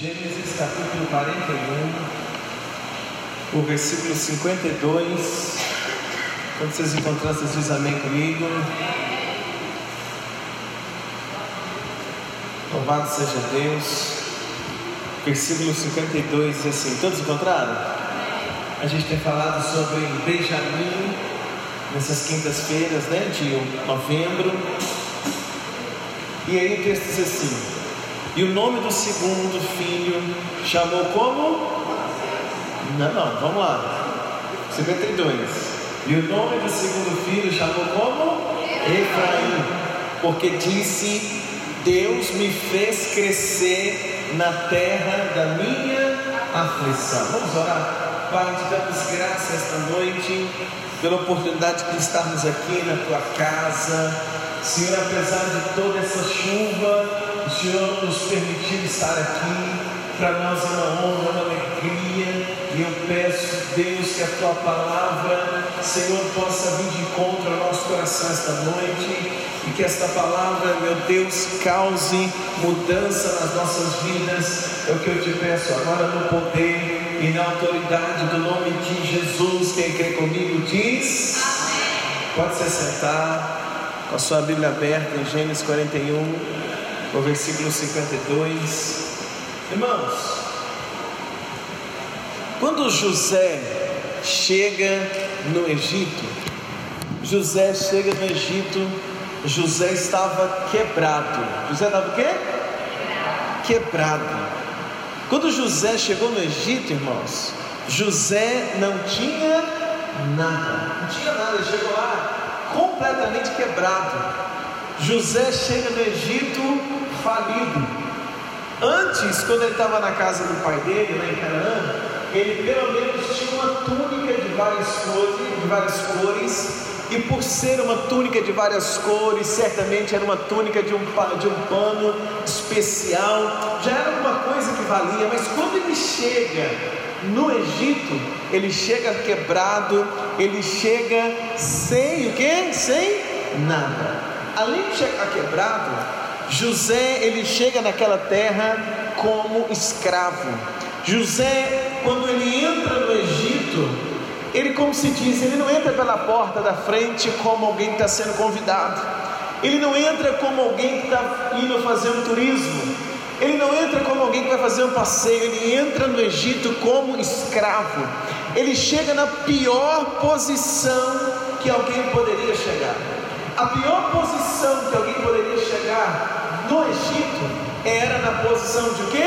Gênesis capítulo 41, o versículo 52. Quando vocês encontrarem, vocês dizem amém comigo. Louvado seja Deus. Versículo 52 diz assim: Todos encontraram? A gente tem falado sobre Benjamim nessas quintas-feiras né, de novembro. E aí o texto diz assim: E o nome do segundo filho chamou como? Não, não, vamos lá. 52. E o nome do segundo filho chamou como? Efraim. Porque disse: Deus me fez crescer na terra da minha aflição. Vamos orar? Pai, te damos graças esta noite pela oportunidade de estarmos aqui na tua casa. Senhor, apesar de toda essa chuva, Senhor nos permitiu estar aqui. Para nós é uma honra, uma alegria. E eu peço, Deus, que a tua palavra, Senhor, possa vir de encontro ao nosso coração esta noite. E que esta palavra, meu Deus, cause mudança nas nossas vidas. É o que eu te peço agora no poder e na autoridade do nome de Jesus. Quem crê comigo diz: Pode se sentar com a sua Bíblia aberta em Gênesis 41, o versículo 52. Irmãos, quando José chega no Egito, José chega no Egito, José estava quebrado. José estava o quê? Quebrado. Quando José chegou no Egito, irmãos, José não tinha nada, não tinha nada, ele chegou lá completamente quebrado. José chega no Egito falido. Antes, quando ele estava na casa do pai dele, lá em Canaã, ele pelo menos tinha uma túnica de várias cores, de várias cores e por ser uma túnica de várias cores, certamente era uma túnica de um, de um pano especial, já era uma coisa que valia, mas quando ele chega no Egito, ele chega quebrado, ele chega sem o que? Sem nada. Além de chegar quebrado, José ele chega naquela terra como escravo. José, quando ele entra no Egito, ele, como se diz, ele não entra pela porta da frente como alguém que está sendo convidado. Ele não entra como alguém que está indo fazer um turismo. Ele não entra como alguém que vai fazer um passeio. Ele entra no Egito como escravo. Ele chega na pior posição que alguém poderia chegar. A pior posição que alguém poderia chegar no Egito era na posição de quê?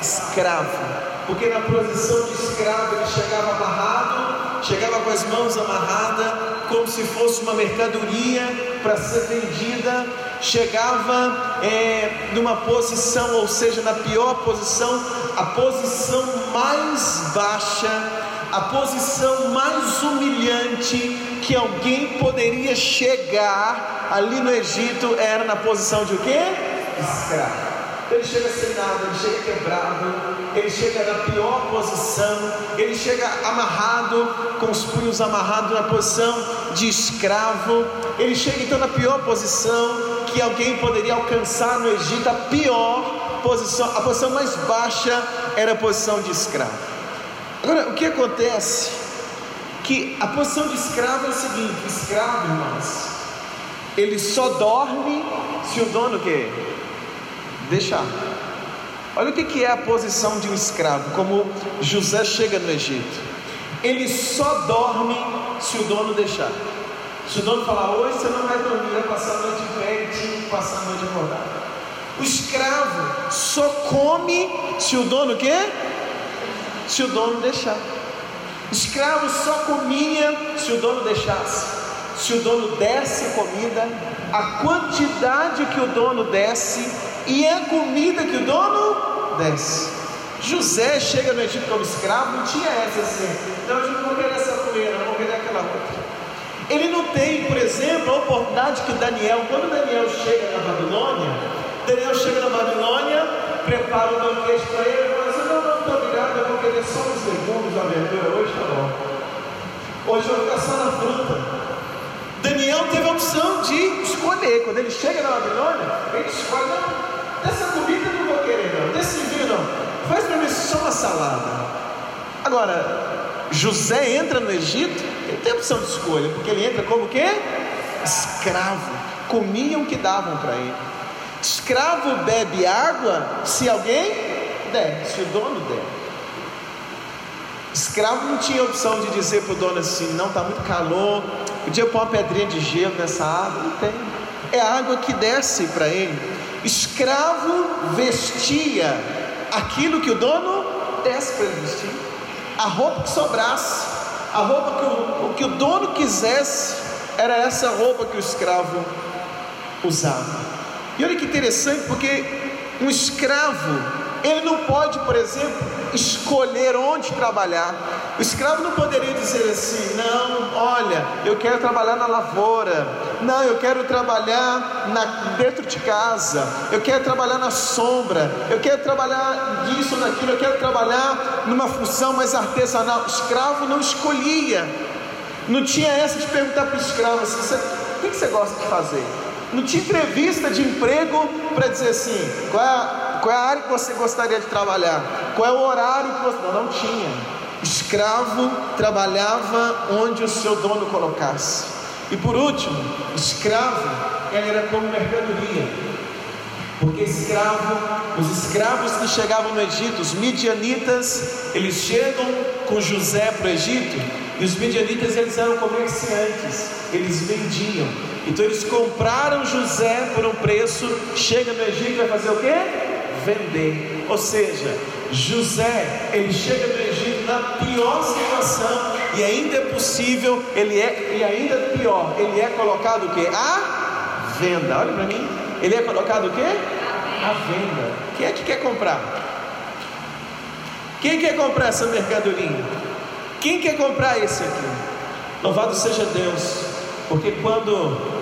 Escravo. Porque na posição de escravo ele chegava amarrado chegava com as mãos amarradas, como se fosse uma mercadoria para ser vendida, chegava é, numa posição, ou seja, na pior posição, a posição mais baixa, a posição mais humilhante que alguém poderia chegar ali no Egito era na posição de o quê? Escravo. Ele chega sem nada, ele chega quebrado, ele chega na pior posição, ele chega amarrado, com os punhos amarrados na posição de escravo, ele chega então na pior posição que alguém poderia alcançar no Egito, a pior posição, a posição mais baixa era a posição de escravo. Agora, o que acontece? Que a posição de escravo é o seguinte: escravo, irmãos, ele só dorme se o dono quer deixar. Olha o que é a posição de um escravo, como José chega no Egito. Ele só dorme se o dono deixar. Se o dono falar, hoje você não vai dormir, vai passar a noite em pé e passar a noite acordado. O escravo só come se o dono quer? Se o dono deixar. Escravo só comia se o dono deixasse. Se o dono desse comida, a quantidade que o dono desse e a comida que o dono desce. José chega no Egito como escravo, não tinha essa assim, então eu não vou querer essa comida, não vou querer aquela outra. Ele não tem, por exemplo, a oportunidade que Daniel, quando Daniel chega na Babilônia, Daniel chega na Babilônia, prepara o banquete para ele, eu querer só os legumes, a verdura, hoje está bom. Hoje eu vou ficar só na fruta. Daniel teve a opção de escolher. Quando ele chega na Babilônia, ele escolhe, não, dessa comida não vou querer, não, desse vinho não. salada. Agora, José entra no Egito, ele tem opção de escolha, porque ele entra como quê? Escravo. Comiam o que davam para ele. Escravo bebe água se alguém der, se o dono der. Escravo não tinha opção de dizer para o dono assim: não, está muito calor, podia pôr uma pedrinha de gelo nessa água. Não tem. É a água que desce para ele. Escravo vestia aquilo que o dono desse para ele vestir, a roupa que sobrasse, a roupa que o, o que o dono quisesse, era essa roupa que o escravo usava. E olha que interessante, porque um escravo, ele não pode, por exemplo, escolher onde trabalhar. O escravo não poderia dizer assim: não, olha, eu quero trabalhar na lavoura, não, eu quero trabalhar na, dentro de casa, eu quero trabalhar na sombra, eu quero trabalhar disso, naquilo, eu quero trabalhar numa função mais artesanal. O escravo não escolhia, não tinha essa de perguntar para o escravo assim: o que você gosta de fazer? Não tinha entrevista de emprego para dizer assim: qual é, a, qual é, a, área que você gostaria de trabalhar? Qual é o horário que você. Não, não tinha. Escravo trabalhava onde o seu dono colocasse. E por último, escravo, era como mercadoria. Porque escravo, os escravos que chegavam no Egito, os midianitas, eles chegam com José para o Egito, e os midianitas eles eram comerciantes, eles vendiam. Então eles compraram José por um preço, chega no Egito e vai fazer o quê? Vender. Ou seja, José, ele chega no Egito na pior situação e ainda é possível, ele é e ainda pior, ele é colocado o quê? A venda. Olha para mim. Ele é colocado o quê? A venda. Quem é que quer comprar? Quem quer comprar essa mercadoria? Quem quer comprar esse aqui? Louvado seja Deus, porque quando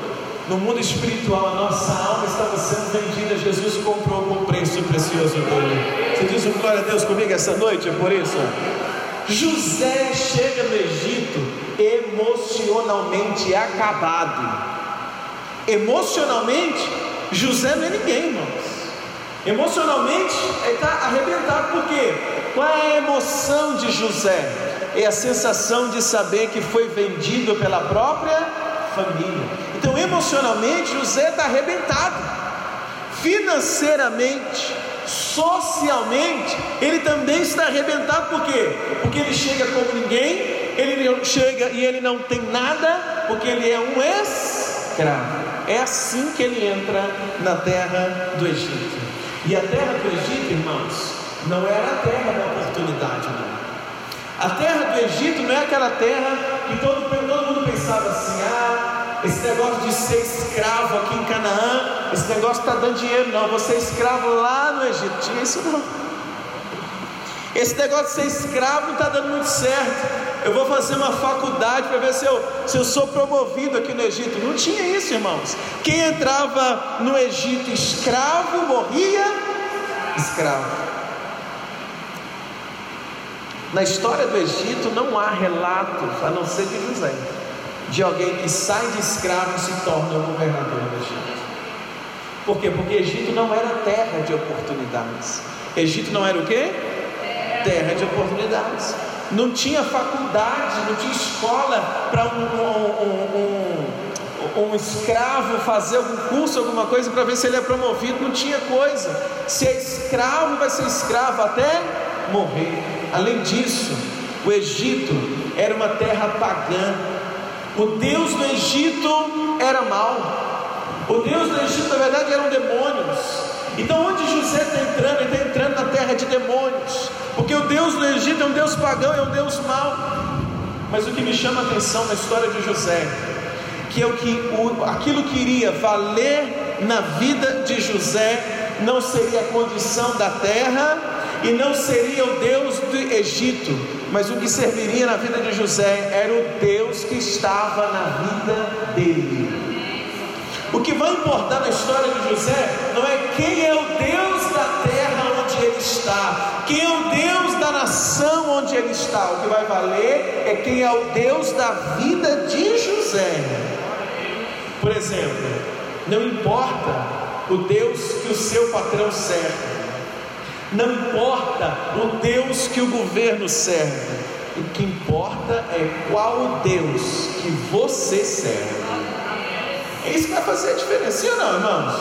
no mundo espiritual, a nossa alma estava sendo vendida. Jesus comprou com preço precioso dele. Você diz um glória a Deus comigo essa noite? É por isso. José chega no Egito emocionalmente acabado. Emocionalmente, José não é ninguém, irmãos. Emocionalmente, ele está arrebentado, por quê? Qual é a emoção de José? É a sensação de saber que foi vendido pela própria família. Então, emocionalmente, José está arrebentado. Financeiramente, socialmente, ele também está arrebentado, por quê? Porque ele chega como ninguém, ele chega e ele não tem nada, porque ele é um escravo. É assim que ele entra na terra do Egito. E a terra do Egito, irmãos, não era a terra da oportunidade, não. A terra do Egito não é aquela terra que todo, todo mundo pensava assim: ah, esse negócio de ser escravo aqui em Canaã, esse negócio está dando dinheiro, não. Você é escravo lá no Egito, tinha isso não. Esse negócio de ser escravo não está dando muito certo. Eu vou fazer uma faculdade para ver se eu, se eu sou promovido aqui no Egito. Não tinha isso, irmãos. Quem entrava no Egito escravo morria escravo. Na história do Egito não há relatos, a não ser de José, de alguém que sai de escravo e se torna o governador do Egito. Por quê? Porque Egito não era terra de oportunidades. Egito não era o quê? Terra de oportunidades. Não tinha faculdade, não tinha escola para um, um, um, um, escravo fazer algum curso, alguma coisa para ver se ele é promovido. Não tinha coisa. Se é escravo, vai ser escravo até morrer. Além disso, o Egito era uma terra pagã. O Deus do Egito era mau. O Deus do Egito, na verdade, eram demônios. Então, onde José está entrando? Ele está entrando na terra de demônios. Porque o Deus do Egito é um Deus pagão, é um Deus mau. Mas o que me chama a atenção na história de José, que é o que o, aquilo que iria valer na vida de José, não seria a condição da terra, e não seria o Deus do Egito, mas o que serviria na vida de José era o Deus que estava na vida dele. O que vai importar na história de José não é quem é o Deus da terra onde ele está, quem é o Deus da nação onde ele está. O que vai valer é quem é o Deus da vida de José. Por exemplo, não importa o Deus que o seu patrão serve, Não importa o Deus que o governo serve, o que importa é qual Deus que você serve. É isso que vai fazer a diferença, sim ou não, irmãos?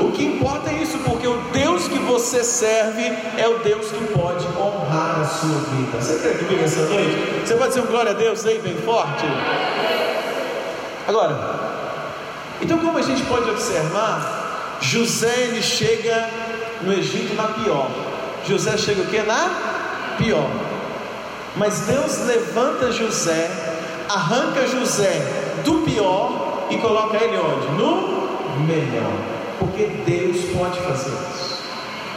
O que importa é isso, porque o Deus que você serve é o Deus que pode honrar a sua vida. Você quer comigo essa noite? Você pode dizer um glória a Deus aí, bem forte? Agora, então como a gente pode observar, José ele chega no Egito na pior. José chega o que? Na pior. Mas Deus levanta José, arranca José do pior e coloca ele onde? No melhor. Porque Deus pode fazer isso.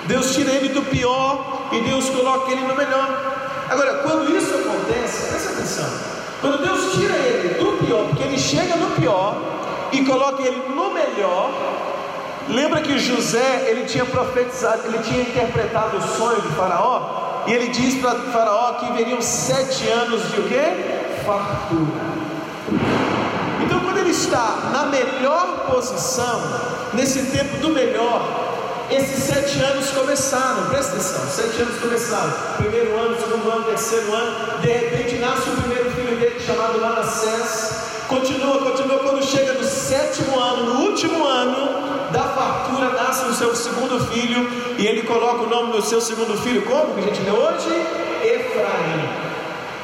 Deus tira ele do pior e Deus coloca ele no melhor. Agora, quando isso acontece, presta atenção. Quando Deus tira ele do pior, porque ele chega no pior e coloca ele no melhor, lembra que José, ele tinha profetizado, ele tinha interpretado o sonho de Faraó, e ele diz para Faraó que veriam sete anos de o quê? Fartura. Então, quando ele está na melhor posição, nesse tempo do melhor, esses sete anos começaram, presta atenção, sete anos começaram, primeiro ano, segundo ano, terceiro ano, de repente nasce o primeiro filho dele chamado Manassés, continua, continua, quando chega no sétimo ano, no último ano da fartura, nasce o seu segundo filho, e ele coloca o nome do seu segundo filho, como que a gente lê hoje? Efraim.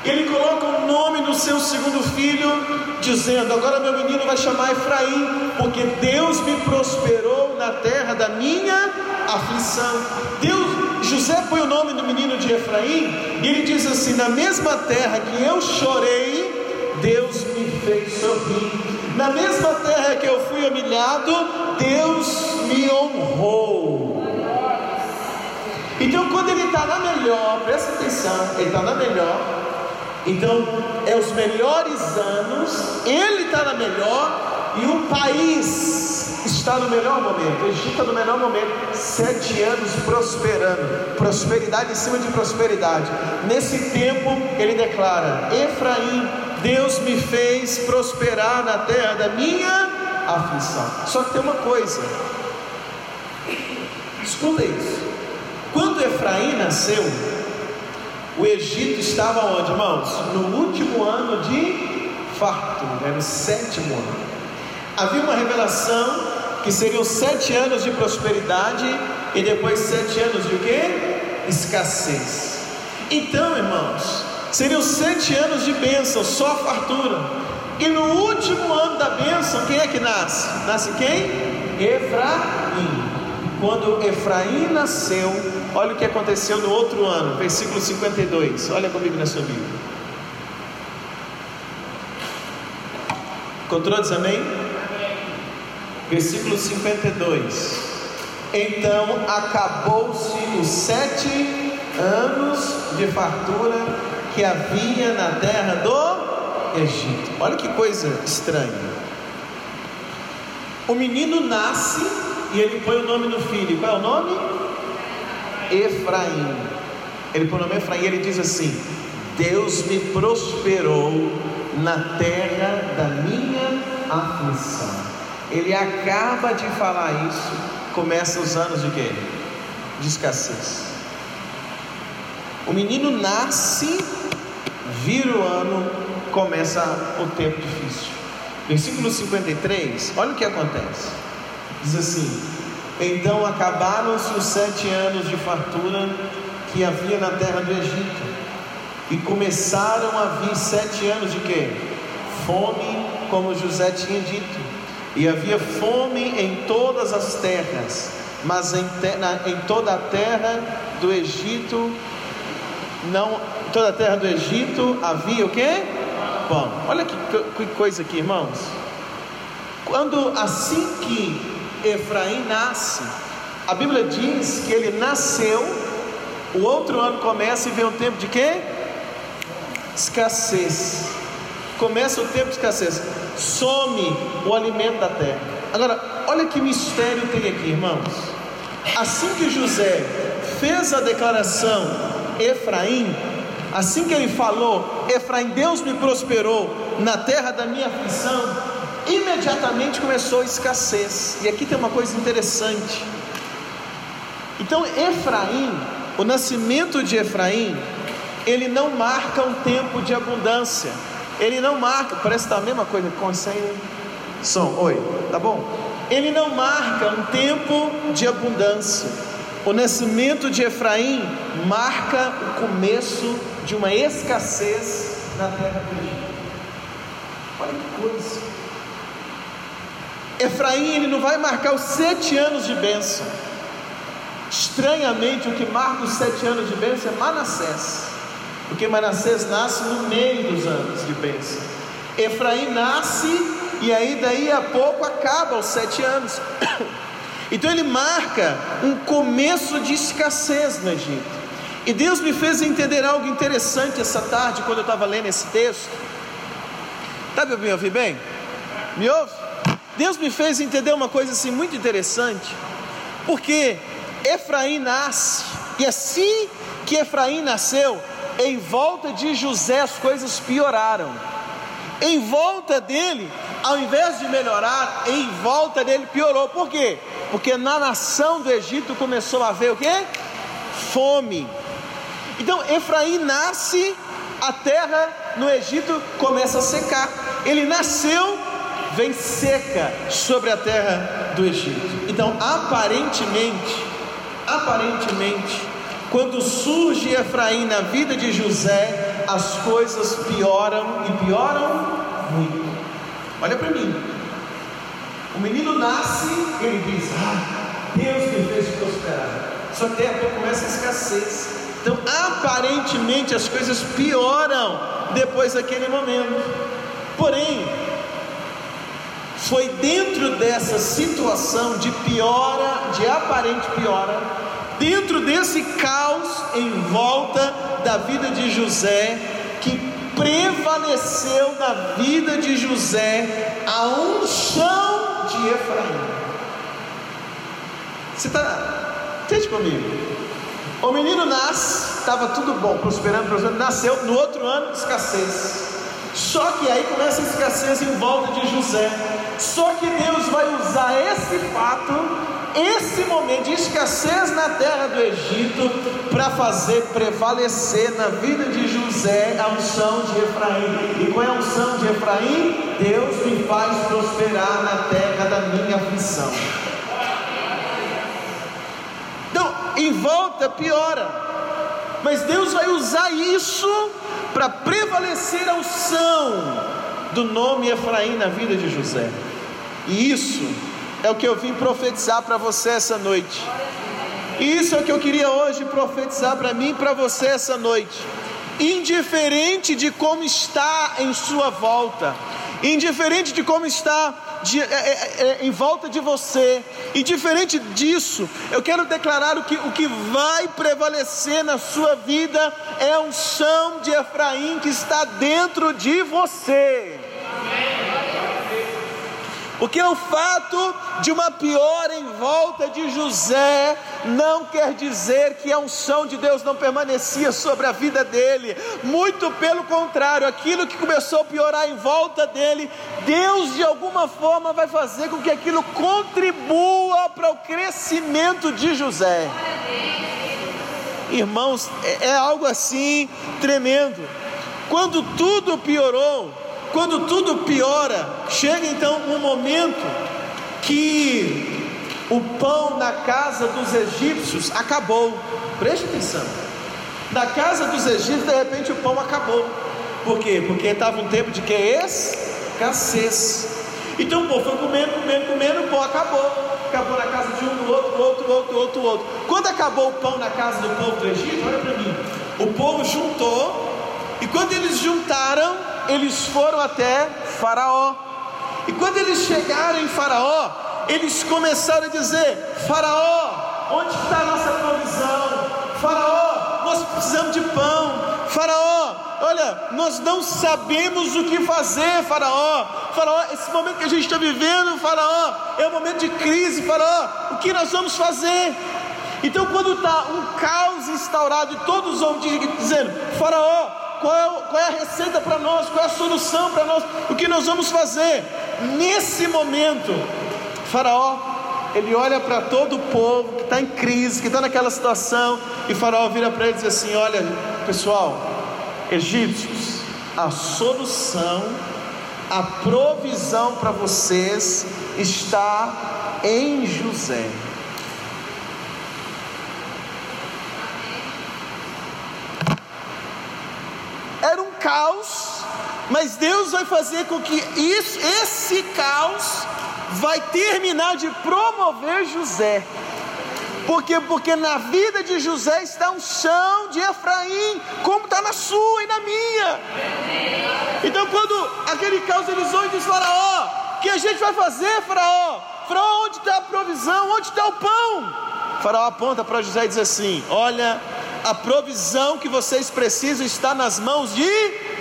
Ele coloca o nome do seu segundo filho, dizendo: Agora meu menino vai chamar Efraim, porque Deus me prosperou na terra da minha aflição. Deus, José põe o nome do menino de Efraim, e ele diz assim: Na mesma terra que eu chorei, Deus me fez sorrir. Na mesma terra que eu fui humilhado, Deus me honrou. Então, quando ele está na melhor, presta atenção, ele está na melhor, então, é os melhores anos, ele está na melhor e o país está no melhor momento. O Egito está no melhor momento. Sete anos prosperando, prosperidade em cima de prosperidade. Nesse tempo, ele declara: Efraim, Deus me fez prosperar na terra da minha aflição. Só que tem uma coisa, escuta isso. Quando Efraim nasceu, o Egito estava onde, irmãos? No último ano de fartura, era o sétimo ano. Havia uma revelação que seriam sete anos de prosperidade e depois sete anos de quê? Escassez. Então, irmãos, seriam sete anos de bênção, só fartura. E no último ano da bênção, quem é que nasce? Nasce quem? Efraim. Quando Efraim nasceu, olha o que aconteceu no outro ano, versículo 52. Olha comigo na sua Bíblia. Encontrou? Diz amém? amém? Versículo 52. Então acabou-se os sete anos de fartura que havia na terra do Egito. Olha que coisa estranha. O menino nasce e ele põe o nome do filho. Qual é o nome? Efraim. Ele põe o nome Efraim e ele diz assim: Deus me prosperou na terra da minha aflição. Ele acaba de falar isso, começa os anos de quê? De escassez. O menino nasce, vira o ano, começa o tempo difícil. Versículo 53, olha o que acontece. Diz assim: Então acabaram-se os sete anos de fartura que havia na terra do Egito, e começaram a vir sete anos de quê? Fome, como José tinha dito, e havia fome em todas as terras, mas em, na, em toda a terra do Egito, não, toda a terra do Egito havia o quê? Pão. Olha que, que coisa aqui, irmãos. Quando assim que Efraim nasce, a Bíblia diz que ele nasceu, o outro ano começa e vem um tempo de quê? Escassez. Começa o tempo de escassez. Some o alimento da terra. Agora, olha que mistério tem aqui, irmãos. Assim que José fez a declaração Efraim, assim que ele falou, Efraim, Deus me prosperou na terra da minha aflição, imediatamente começou a escassez. E aqui tem uma coisa interessante. Então, Efraim, o nascimento de Efraim, ele não marca um tempo de abundância. Ele não marca, parece estar a mesma coisa com sem som. Oi, tá bom? Ele não marca um tempo de abundância. O nascimento de Efraim marca o começo de uma escassez na terra do Egito. Olha que coisa. Efraim ele não vai marcar os sete anos de bênção. Estranhamente, o que marca os sete anos de bênção é Manassés, porque Manassés nasce no meio dos anos de bênção. Efraim nasce e aí daí a pouco acaba os sete anos. Então ele marca um começo de escassez no Egito. E Deus me fez entender algo interessante essa tarde quando eu estava lendo esse texto. Tá me ouvindo bem? Me ouve? Deus me fez entender uma coisa assim muito interessante, porque Efraim nasce, e assim que Efraim nasceu, em volta de José as coisas pioraram. Em volta dele, ao invés de melhorar, em volta dele piorou. Por quê? Porque na nação do Egito começou a haver o quê? Fome. Então Efraim nasce, a terra no Egito começa a secar. Ele nasceu vem seca sobre a terra do Egito. Então, aparentemente, aparentemente, quando surge Efraim na vida de José, as coisas pioram e pioram muito. Olha para mim. O menino nasce, ele diz: Ah, Deus me fez prosperar. Só que a começa a escassez. Então, aparentemente, as coisas pioram depois daquele momento. Porém, foi dentro dessa situação de piora, de aparente piora, dentro desse caos em volta da vida de José, que prevaleceu na vida de José a unção de Efraim. Você está, entende comigo? O menino nasce, estava tudo bom, prosperando, prosperando, nasceu, no outro ano, escassez. Só que aí começa a escassez em volta de José. Só que Deus vai usar esse fato, esse momento de escassez na terra do Egito, para fazer prevalecer na vida de José a unção de Efraim. E qual é a unção de Efraim? Deus me faz prosperar na terra da minha aflição. Então, em volta piora. Mas Deus vai usar isso para prevalecer a unção do nome Efraim na vida de José. E isso é o que eu vim profetizar para você essa noite. E isso é o que eu queria hoje profetizar para mim e para você essa noite. Indiferente de como está em sua volta, indiferente de como está de, é, é, é, em volta de você, e diferente disso, eu quero declarar o que, o que vai prevalecer na sua vida é a unção de Efraim que está dentro de você. Porque o fato de uma piora em volta de José não quer dizer que a unção de Deus não permanecia sobre a vida dele, muito pelo contrário, aquilo que começou a piorar em volta dele, Deus de alguma forma vai fazer com que aquilo contribua para o crescimento de José. Irmãos, é, é algo assim tremendo. Quando tudo piorou, quando tudo piora, chega então um momento que o pão na casa dos egípcios acabou. Preste atenção. Na casa dos egípcios, de repente, o pão acabou. Por quê? Porque estava um tempo de que? Escassez. Então o povo foi comendo, comendo, comendo, o pão acabou. Acabou na casa de um, do outro, outro, outro, outro, outro. Quando acabou o pão na casa do povo do Egito, olha para mim. O povo juntou, e quando eles juntaram, eles foram até Faraó. E quando eles chegaram em Faraó, eles começaram a dizer: Faraó, onde está a nossa provisão? Faraó, nós precisamos de pão. Faraó, olha, nós não sabemos o que fazer, Faraó. Faraó, esse momento que a gente está vivendo, Faraó, é um momento de crise, Faraó. O que nós vamos fazer? Então, quando está um caos instaurado e todos vão dizendo: Faraó, qual é, qual é a receita para nós, qual é a solução para nós, o que nós vamos fazer. Nesse momento, Faraó ele olha para todo o povo que está em crise, que está naquela situação, e Faraó vira para ele e diz assim: Olha, pessoal, egípcios, a solução, a provisão para vocês está em José. Era um caos, mas Deus vai fazer com que isso, esse caos vai terminar de promover José. Por quê? Porque na vida de José está um chão de Efraim, como está na sua e na minha. Então, quando aquele caos eles vão e diz Faraó: O que a gente vai fazer, Faraó? Faraó, onde está a provisão? Onde está o pão? Faraó aponta para José e diz assim: Olha, a provisão que vocês precisam está nas mãos de.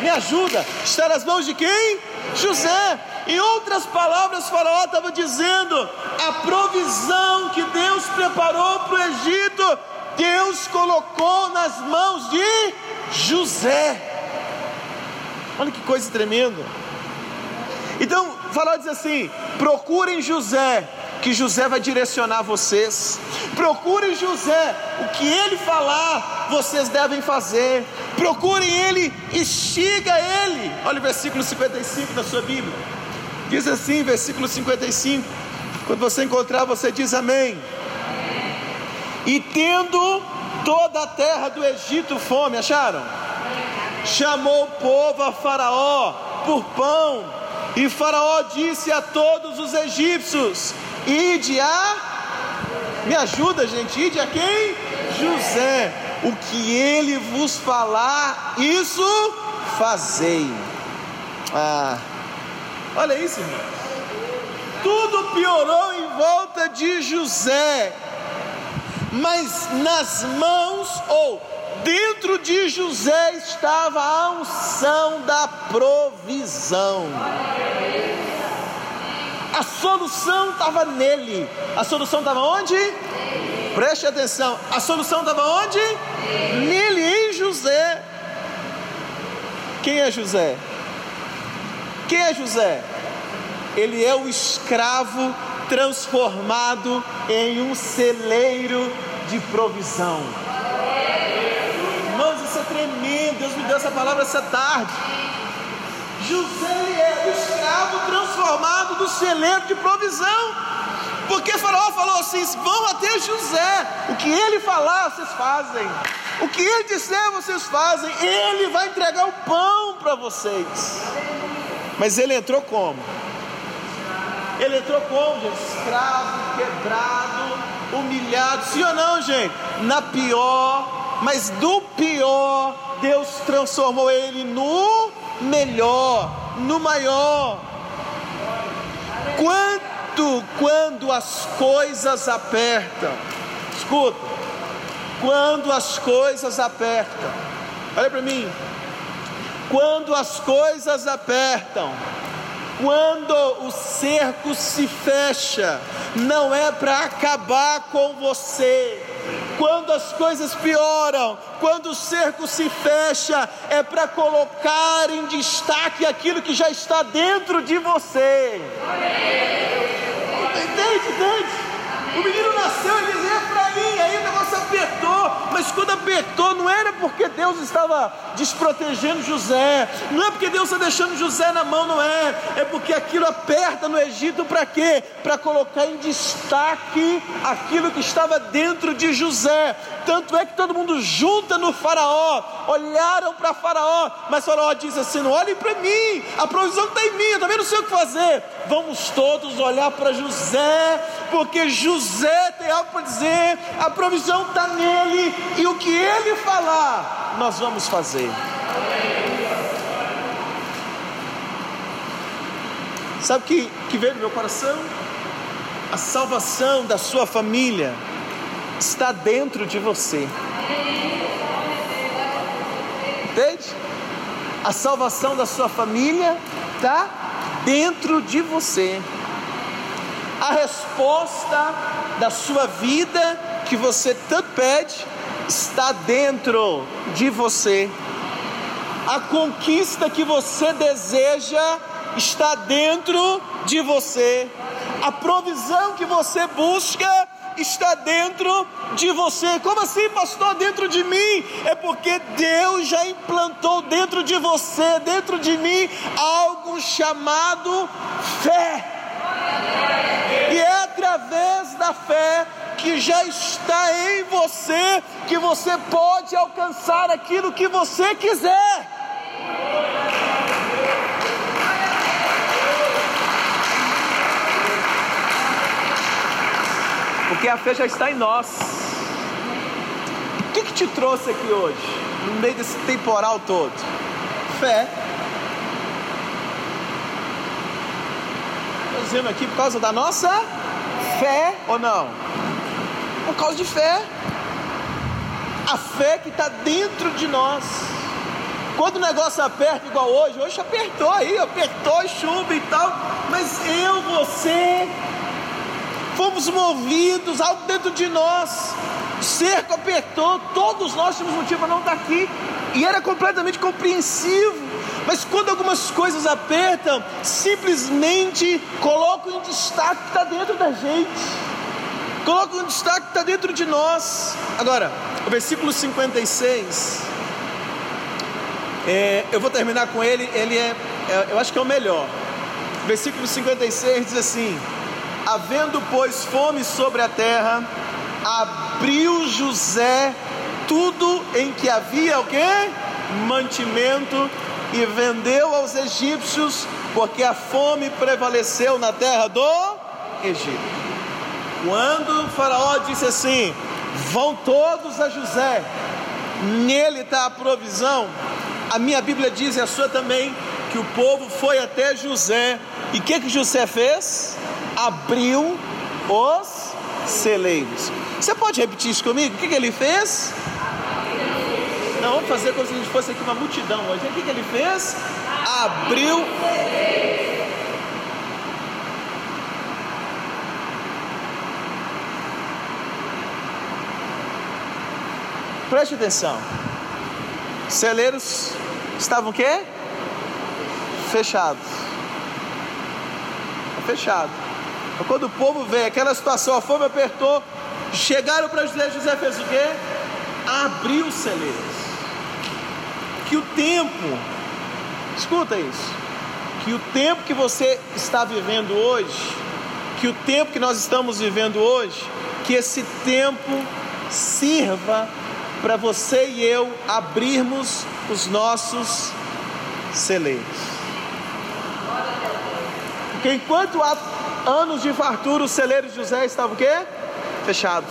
Me ajuda, está nas mãos de quem? José. Em outras palavras, Faraó estava dizendo: a provisão que Deus preparou para o Egito, Deus colocou nas mãos de José. Olha que coisa tremenda. Então, Faraó diz assim: procurem José, que José vai direcionar vocês. Procurem José, o que ele falar, vocês devem fazer. Procurem ele, estiga ele. Olha o versículo 55 da sua Bíblia. Diz assim, versículo 55. Quando você encontrar, você diz amém. E tendo toda a terra do Egito fome, acharam? Chamou o povo a Faraó por pão, e Faraó disse a todos os egípcios: Ide a. Me ajuda, gente, ide a quem? José. O que ele vos falar, isso fazei. Ah. Olha isso, irmãos. Tudo piorou em volta de José, mas nas mãos ou dentro de José estava a unção da provisão. A solução estava nele. A solução estava onde? Preste atenção. A solução estava onde? Nele, em José. Quem é José? Quem é José? Ele é o escravo transformado em um celeiro de provisão. Irmãos, isso é tremendo. Deus me deu essa palavra essa tarde. José é o escravo transformado do celeiro de provisão. Porque Faraó falou assim: vão até José, o que ele falar, vocês fazem, o que ele disser, vocês fazem, ele vai entregar o pão para vocês. Mas ele entrou como? Ele entrou como, gente? Escravo, quebrado, humilhado. Sim ou não, gente? Na pior, mas do pior, Deus transformou ele no melhor, no maior. Quanto quando as coisas apertam? Escuta. Quando as coisas apertam. Olha para mim. Quando as coisas apertam, quando o cerco se fecha, não é para acabar com você. Quando as coisas pioram, quando o cerco se fecha, é para colocar em destaque aquilo que já está dentro de você. Entende, entende? O menino nasceu, ele dizia Efraim, aí o negócio apertou, mas quando apertou, não era porque Deus estava desprotegendo José, não é porque Deus está deixando José na mão, não é, é porque aquilo aperta no Egito para quê? Para colocar em destaque aquilo que estava dentro de José. Tanto é que todo mundo junta no Faraó, olharam para Faraó, mas Faraó disse assim: não olhem para mim, a provisão está em mim, eu também não sei o que fazer. Vamos todos olhar para José, porque José tem algo para dizer, a provisão está nele, e o que ele falar, nós vamos fazer. Sabe o que, que veio no meu coração? A salvação da sua família está dentro de você. Entende? A salvação da sua família está dentro de você. A resposta da sua vida que você tanto pede está dentro de você. A conquista que você deseja está dentro de você. A provisão que você busca está dentro de você. Como assim, pastor? Dentro de mim? É porque Deus já implantou dentro de você, dentro de mim, algo chamado fé. E é através da fé que já está em você que você pode alcançar aquilo que você quiser. Porque a fé já está em nós. O que, que te trouxe aqui hoje, no meio desse temporal todo? Fé. Estou dizendo aqui por causa da nossa fé ou não? Por causa de fé. A fé que está dentro de nós. Quando o negócio aperta igual hoje, hoje apertou aí, apertou, chuva e tal, mas eu, você, fomos movidos, algo dentro de nós, o cerco apertou, todos nós tínhamos motivo para não estar aqui, e era completamente compreensivo, mas quando algumas coisas apertam, simplesmente colocam em destaque que está dentro da gente, colocam em destaque que está dentro de nós. Agora, o versículo 56, é, eu vou terminar com ele, ele é, é, eu acho que é o melhor. Versículo 56 diz assim: Havendo, pois, fome sobre a terra, abriu José tudo em que havia o quê? Mantimento e vendeu aos egípcios, porque a fome prevaleceu na terra do Egito. Quando o faraó disse assim: Vão todos a José, nele está a provisão. A minha Bíblia diz e a sua também que o povo foi até José. E o que que José fez? abriu os celeiros. Você pode repetir isso comigo? O que, que ele fez? Não, vamos fazer como se a gente fosse aqui uma multidão hoje. O que, que ele fez? Abriu. Preste atenção. Celeiros estavam o quê? Fechados. Fechado. Quando o povo vê aquela situação, a fome apertou, chegaram para José, José fez o quê? Abriu celeiros. Que o tempo, escuta isso, que o tempo que você está vivendo hoje, que o tempo que nós estamos vivendo hoje, que esse tempo sirva para você e eu abrirmos os nossos celeiros. Porque enquanto há anos de fartura, os celeiros de José estavam o quê? Fechados.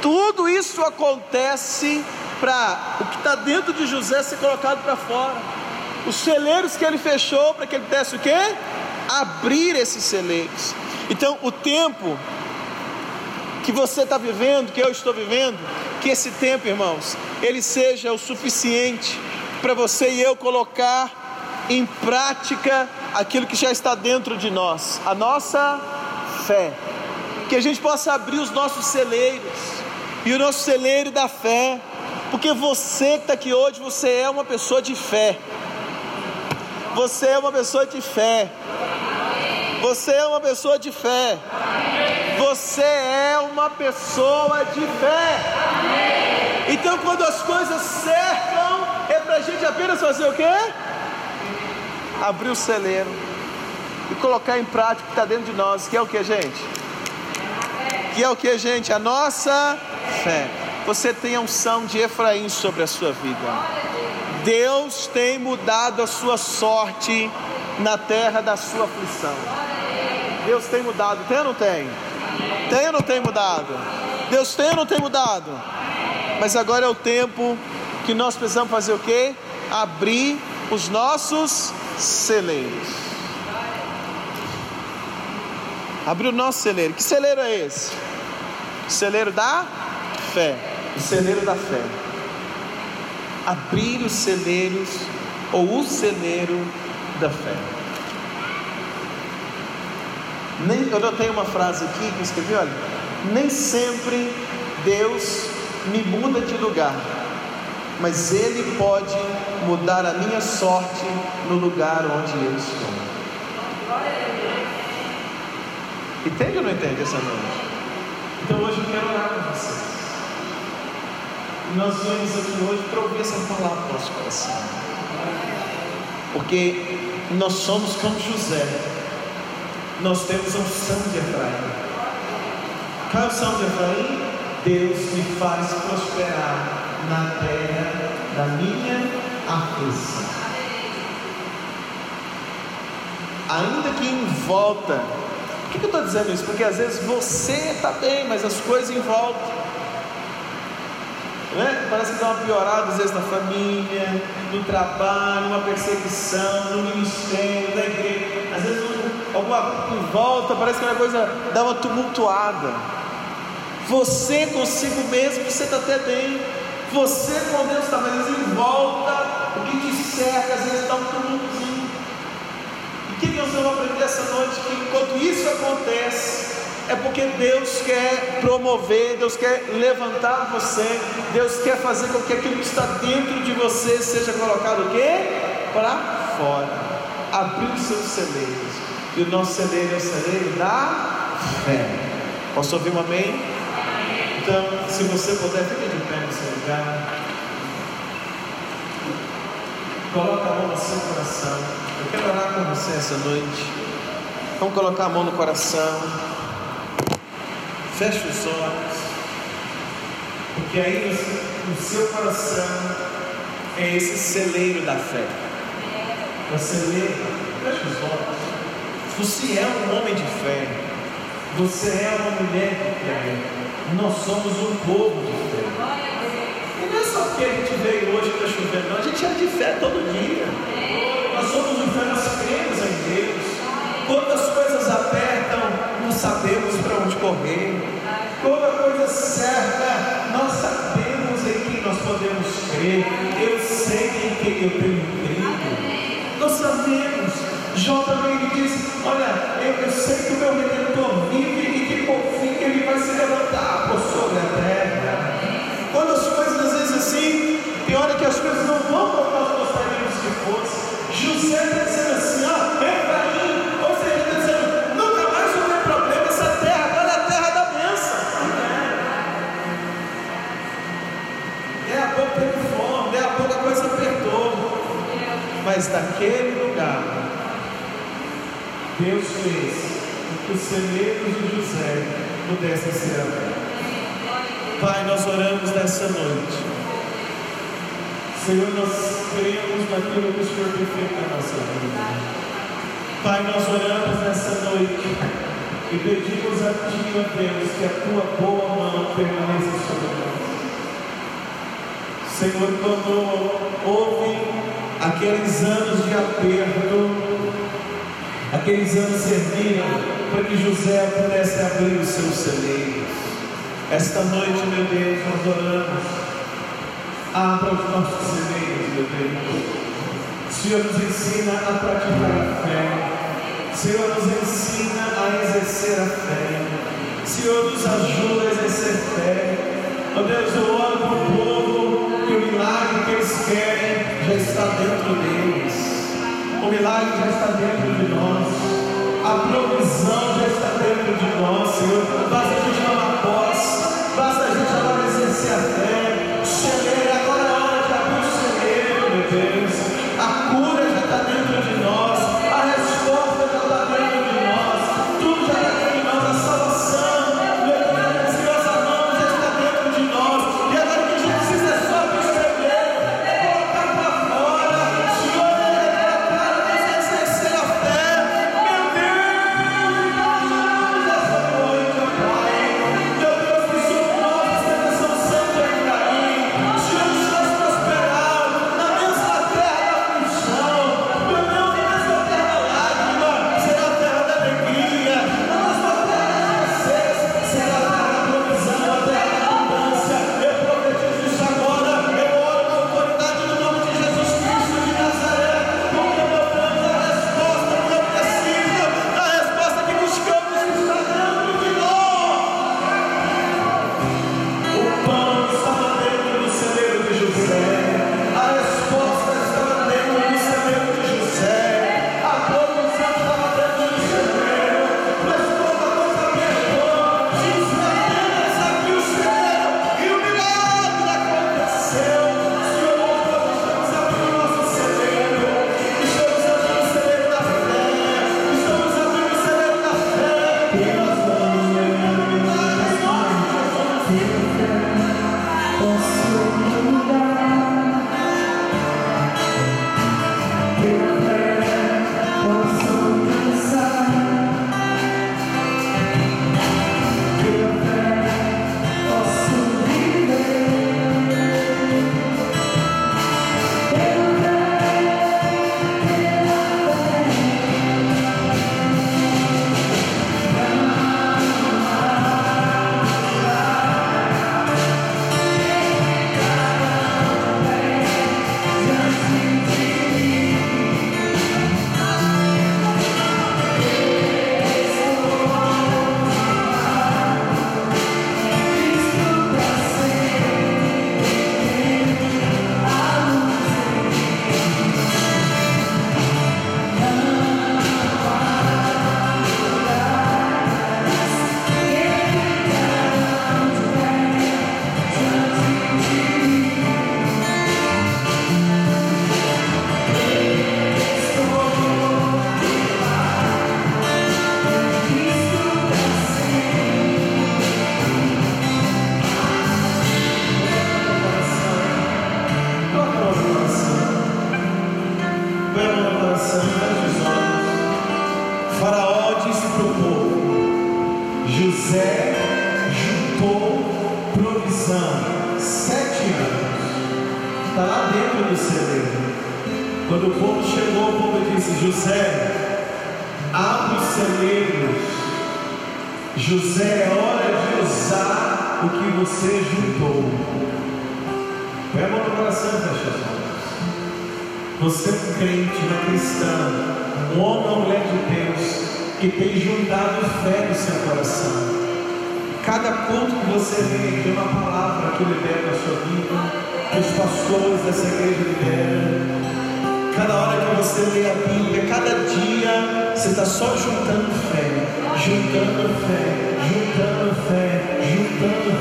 Tudo isso acontece para o que está dentro de José ser colocado para fora. Os celeiros que ele fechou para que ele pudesse o quê? Abrir esses celeiros. Então, o tempo que você está vivendo, que eu estou vivendo, que esse tempo, irmãos, ele seja o suficiente para você e eu colocar em prática aquilo que já está dentro de nós, a nossa fé. Que a gente possa abrir os nossos celeiros e o nosso celeiro da fé, porque você que está aqui hoje, você é uma pessoa de fé. Você é uma pessoa de fé. Você é uma pessoa de fé. Você é uma pessoa de fé. Então, quando as coisas cercam, é para a gente apenas fazer o quê? abrir o celeiro e colocar em prática o que está dentro de nós, que é o que, gente? Que é o que, gente? A nossa fé. Você tem a unção de Efraim sobre a sua vida. Deus tem mudado a sua sorte na terra da sua aflição. Deus tem mudado, tem ou não tem? Tem ou não tem mudado? Deus tem ou não tem mudado? Mas agora é o tempo que nós precisamos fazer o quê? Abrir os nossos celeiros. Abriu o nosso celeiro. Que celeiro é esse? O celeiro da fé. O celeiro da fé. Abrir os celeiros ou o celeiro da fé. Nem, eu não tenho uma frase aqui que eu escrevi, olha, nem sempre Deus me muda de lugar mas Ele pode mudar a minha sorte no lugar onde eu estou. Entende ou não entende essa noite? Então hoje eu quero orar com vocês. E nós viemos aqui hoje para ouvir essa palavra no nosso coração. Porque nós somos como José. Nós temos a unção de Efraim. Qual é a unção de Efraim? Deus me faz prosperar na terra da minha aflição. Ainda que em volta, por que eu estou dizendo isso? Porque às vezes você está bem, mas as coisas em volta. Né? Parece que dá uma piorada às vezes na família, no trabalho, uma perseguição, no ministério, na igreja. Alguma em volta, parece que uma coisa dá uma tumultuada. Você consigo mesmo, você está até bem. Você com Deus está, mas em volta, o que te cerca, às vezes dá um tumultozinho. E o que nós vamos aprender essa noite? Que enquanto isso acontece, é porque Deus quer promover, Deus quer levantar você, Deus quer fazer com que aquilo que está dentro de você seja colocado o quê? Para fora. Abrir os seus celeiros. E o nosso celeiro é o celeiro da fé. Posso ouvir um amém? Então, se você puder, fique de pé no seu lugar. Coloca a mão no seu coração. Eu quero orar com você essa noite. Vamos colocar a mão no coração. Feche os olhos. Porque aí no seu coração é esse celeiro da fé. O celeiro, feche os olhos. Você é um homem de fé. Você é uma mulher de fé. Nós somos um povo de fé. E não é só porque a gente veio hoje está chovendo, não. A gente é de fé todo dia. Nós somos de fé, nós cremos em Deus. Quando as coisas apertam, não sabemos para onde correr. Quando a coisa certa, nós sabemos em quem nós podemos crer. Eu sei em quem eu tenho crido. Nós sabemos. Jó também diz: Olha, eu, eu sei que o meu redentor vive e que por fim ele vai se levantar por sobre a terra. Quando as coisas às vezes assim, tem hora que as coisas não vão como nós gostaríamos que fosse. José está dizendo assim: Ó, Efraim, ou seja, está dizendo: Nunca mais vou ter problema, essa terra agora é a terra da bênção. É a pouco teve fome, é a pouco a coisa apertou. Mas naquele lugar, Deus fez que os celeiros de José pudessem ser abertos. Pai, nós oramos nessa noite. Senhor, nós cremos naquilo que o Senhor tem feito na nossa vida. Pai, nós oramos nessa noite e pedimos a Ti, ó Deus, que a Tua boa mão permaneça sobre nós. Senhor, quando houve aqueles anos de aperto, aqueles anos serviram para que José pudesse abrir os seus celeiros. Esta noite, meu Deus, nós oramos. Abra os nossos celeiros, meu Deus. Senhor nos ensina a praticar a fé. Senhor nos ensina a exercer a fé. Senhor nos ajuda a exercer fé. Oh Deus, eu oro para o povo que o milagre que eles querem já está dentro deles. O milagre já está dentro de nós. A provisão já está dentro de nós, Senhor. Basta a gente tomar posse.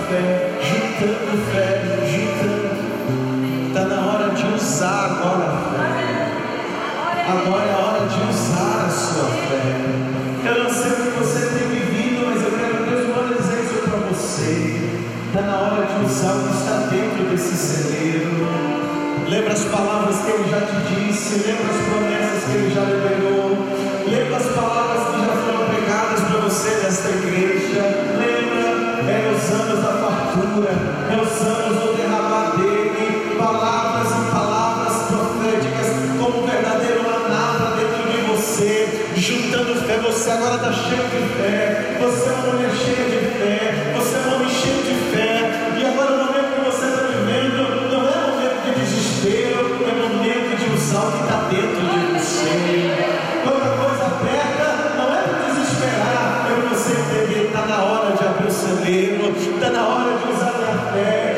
Fé, juntando fé, juntando. Está na hora de usar agora a fé. Agora é a hora de usar a sua fé. Eu não sei o que você tem vivido, mas eu quero Deus manda dizer isso para você. Está na hora de usar o que está dentro desse celeiro. Lembra as palavras que Ele já te disse, lembra as promessas que Ele já liberou, lembra as palavras que já foram pregadas para você nesta igreja, lembra, os anos da fartura, é os anos do derramar dele, palavras e palavras proféticas, como um verdadeiro manada dentro de você, juntando fé. Você agora está cheio de fé, você é uma mulher cheia de fé, você é um homem cheio de fé, e agora o momento que você está vivendo não é momento de desespero, é momento de usar o que está dentro de você. Quando a coisa aperta, não é para desesperar, é para você entender que está na hora está na hora de usar a fé.